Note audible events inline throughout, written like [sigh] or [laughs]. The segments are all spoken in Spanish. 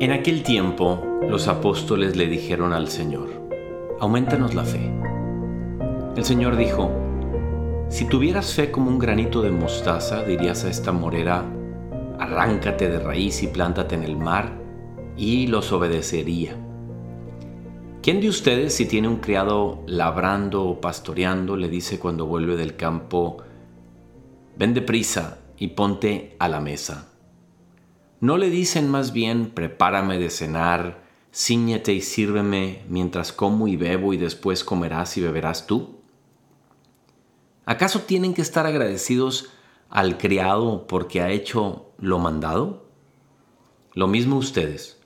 En aquel tiempo los apóstoles le dijeron al Señor, aumentanos la fe. El Señor dijo, si tuvieras fe como un granito de mostaza, dirías a esta morera, arráncate de raíz y plántate en el mar, y los obedecería. ¿Quién de ustedes, si tiene un criado labrando o pastoreando, le dice cuando vuelve del campo, ven deprisa y ponte a la mesa? ¿No le dicen más bien, prepárame de cenar, ciñete y sírveme mientras como y bebo y después comerás y beberás tú? ¿Acaso tienen que estar agradecidos al criado porque ha hecho lo mandado? Lo mismo ustedes.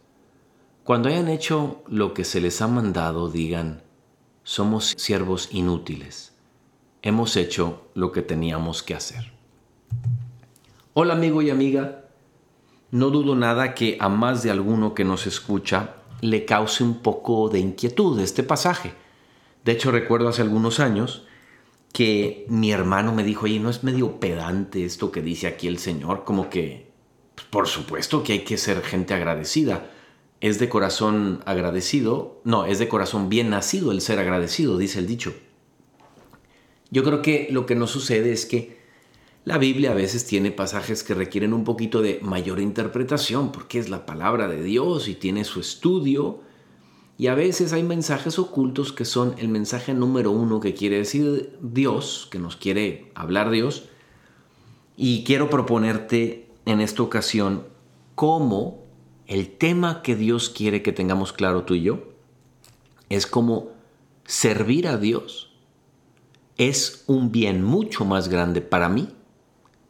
Cuando hayan hecho lo que se les ha mandado, digan, somos siervos inútiles. Hemos hecho lo que teníamos que hacer. Hola amigo y amiga. No dudo nada que a más de alguno que nos escucha le cause un poco de inquietud este pasaje. De hecho, recuerdo hace algunos años que mi hermano me dijo, oye, ¿no es medio pedante esto que dice aquí el Señor? Como que, pues, por supuesto que hay que ser gente agradecida. Es de corazón agradecido, no, es de corazón bien nacido el ser agradecido, dice el dicho. Yo creo que lo que nos sucede es que la Biblia a veces tiene pasajes que requieren un poquito de mayor interpretación porque es la palabra de Dios y tiene su estudio. Y a veces hay mensajes ocultos que son el mensaje número uno que quiere decir Dios, que nos quiere hablar Dios. Y quiero proponerte en esta ocasión cómo el tema que Dios quiere que tengamos claro tú y yo es como servir a Dios es un bien mucho más grande para mí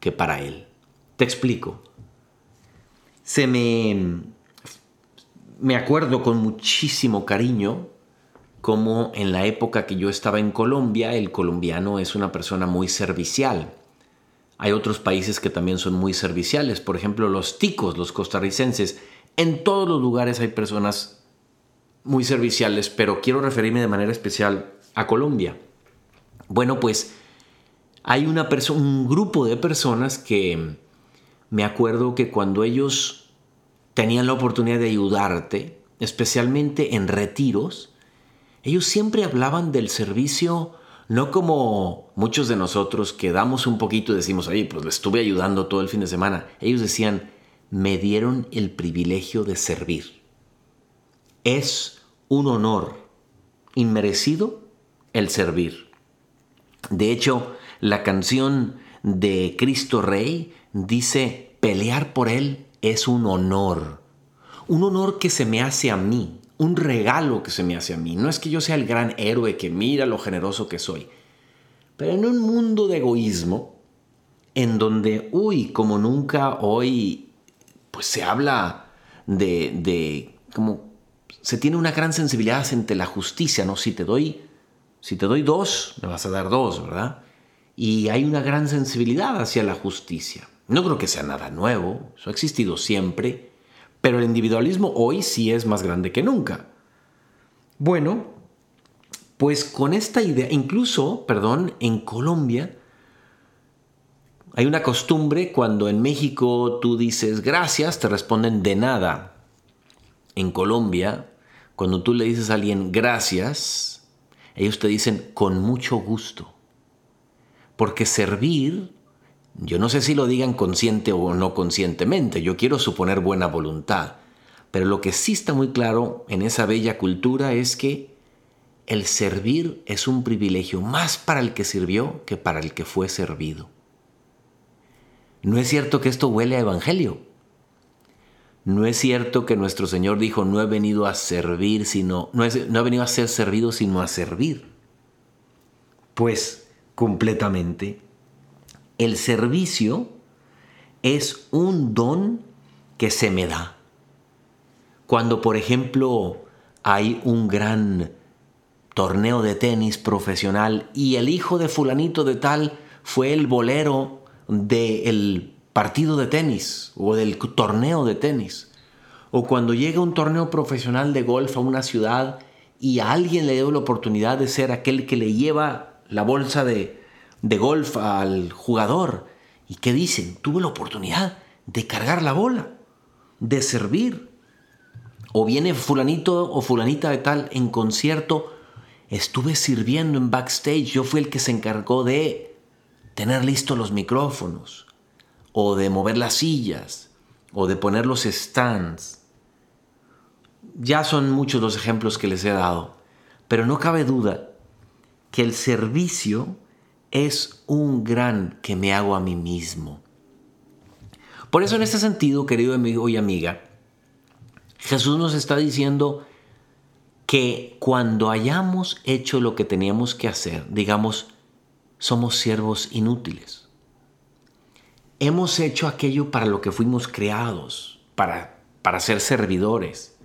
que para él. Te explico. Se me... Me acuerdo con muchísimo cariño como en la época que yo estaba en Colombia, el colombiano es una persona muy servicial. Hay otros países que también son muy serviciales, por ejemplo los ticos, los costarricenses. En todos los lugares hay personas muy serviciales, pero quiero referirme de manera especial a Colombia. Bueno, pues hay una un grupo de personas que me acuerdo que cuando ellos tenían la oportunidad de ayudarte, especialmente en retiros, ellos siempre hablaban del servicio no como muchos de nosotros que damos un poquito y decimos, oye, pues le estuve ayudando todo el fin de semana. Ellos decían, me dieron el privilegio de servir. Es un honor inmerecido el servir. De hecho, la canción de Cristo Rey dice, pelear por Él es un honor. Un honor que se me hace a mí, un regalo que se me hace a mí. No es que yo sea el gran héroe que mira lo generoso que soy. Pero en un mundo de egoísmo, en donde, uy, como nunca hoy, pues se habla de, de como se tiene una gran sensibilidad ante la justicia, ¿no? Si te doy, si te doy dos, me vas a dar dos, ¿verdad? Y hay una gran sensibilidad hacia la justicia. No creo que sea nada nuevo, eso ha existido siempre, pero el individualismo hoy sí es más grande que nunca. Bueno, pues con esta idea, incluso, perdón, en Colombia, hay una costumbre cuando en México tú dices gracias, te responden de nada. En Colombia, cuando tú le dices a alguien gracias, ellos te dicen con mucho gusto. Porque servir, yo no sé si lo digan consciente o no conscientemente, yo quiero suponer buena voluntad, pero lo que sí está muy claro en esa bella cultura es que el servir es un privilegio más para el que sirvió que para el que fue servido. No es cierto que esto huele a evangelio. No es cierto que nuestro Señor dijo, no he venido a servir, sino, no, no he venido a ser servido, sino a servir. Pues completamente. El servicio es un don que se me da. Cuando, por ejemplo, hay un gran torneo de tenis profesional y el hijo de fulanito de tal fue el bolero del partido de tenis o del torneo de tenis. O cuando llega un torneo profesional de golf a una ciudad y a alguien le dio la oportunidad de ser aquel que le lleva la bolsa de, golf al jugador ¿Y qué dicen? Tuve la oportunidad de cargar la bola, de servir. O viene fulanito o fulanita de tal en concierto, estuve sirviendo en backstage, yo fui el que se encargó de tener listos los micrófonos, o de mover las sillas, o de poner los stands. Ya son muchos los ejemplos que les he dado, pero no cabe duda que el servicio es un gran que me hago a mí mismo. Por eso en este sentido, querido amigo y amiga, Jesús nos está diciendo que cuando hayamos hecho lo que teníamos que hacer, digamos, somos siervos inútiles. Hemos hecho aquello para lo que fuimos creados, para, para ser servidores.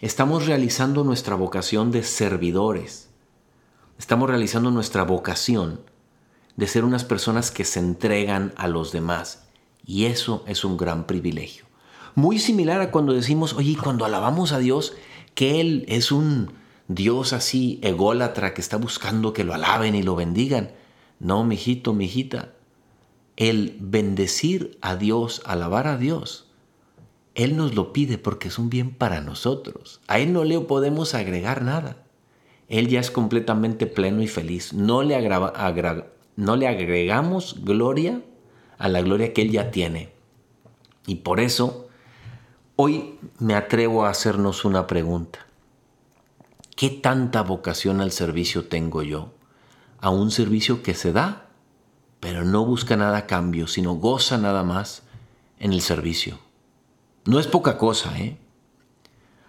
Estamos realizando nuestra vocación de servidores. Estamos realizando nuestra vocación de ser unas personas que se entregan a los demás. Y eso es un gran privilegio. Muy similar a cuando decimos, oye, cuando alabamos a Dios, que Él es un Dios así ególatra que está buscando que lo alaben y lo bendigan. No, mijito, mijita. El bendecir a Dios, alabar a Dios, Él nos lo pide porque es un bien para nosotros. A Él no le podemos agregar nada. Él ya es completamente pleno y feliz. No le, agregamos gloria a la gloria que Él ya tiene. Y por eso, hoy me atrevo a hacernos una pregunta. ¿Qué tanta vocación al servicio tengo yo? A un servicio que se da, pero no busca nada cambio, sino goza nada más en el servicio. No es poca cosa, ¿eh?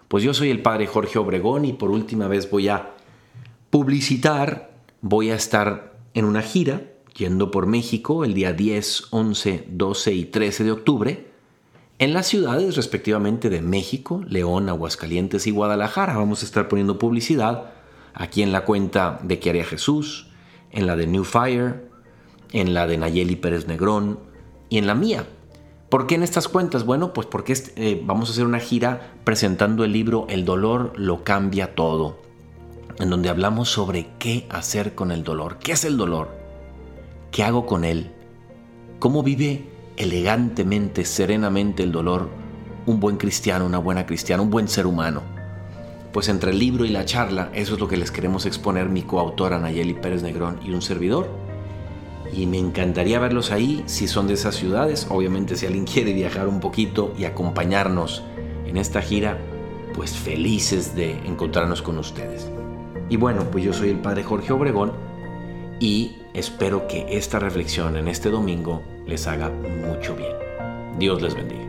Pues yo soy el padre Jorge Obregón y por última vez voy a publicitar, voy a estar en una gira yendo por México el día 10, 11, 12 y 13 de octubre, en las ciudades respectivamente de México, León, Aguascalientes y Guadalajara. Vamos a estar poniendo publicidad aquí en la cuenta de Que haría Jesús, en la de New Fire, en la de Nayeli Pérez Negrón y en la mía. ¿Por qué en estas cuentas? Bueno, pues porque eh, vamos a hacer una gira presentando el libro El dolor lo cambia todo en donde hablamos sobre qué hacer con el dolor. ¿Qué es el dolor? ¿Qué hago con él? ¿Cómo vive elegantemente, serenamente el dolor un buen cristiano, una buena cristiana, un buen ser humano? Pues entre el libro y la charla, eso es lo que les queremos exponer mi coautora Nayeli Pérez Negrón y un servidor. Y me encantaría verlos ahí si son de esas ciudades. Obviamente si alguien [laughs] quiere viajar un poquito y acompañarnos en esta gira, pues felices de encontrarnos con ustedes. Y bueno, pues yo soy el Padre Jorge Obregón y espero que esta reflexión en este domingo les haga mucho bien. Dios les bendiga.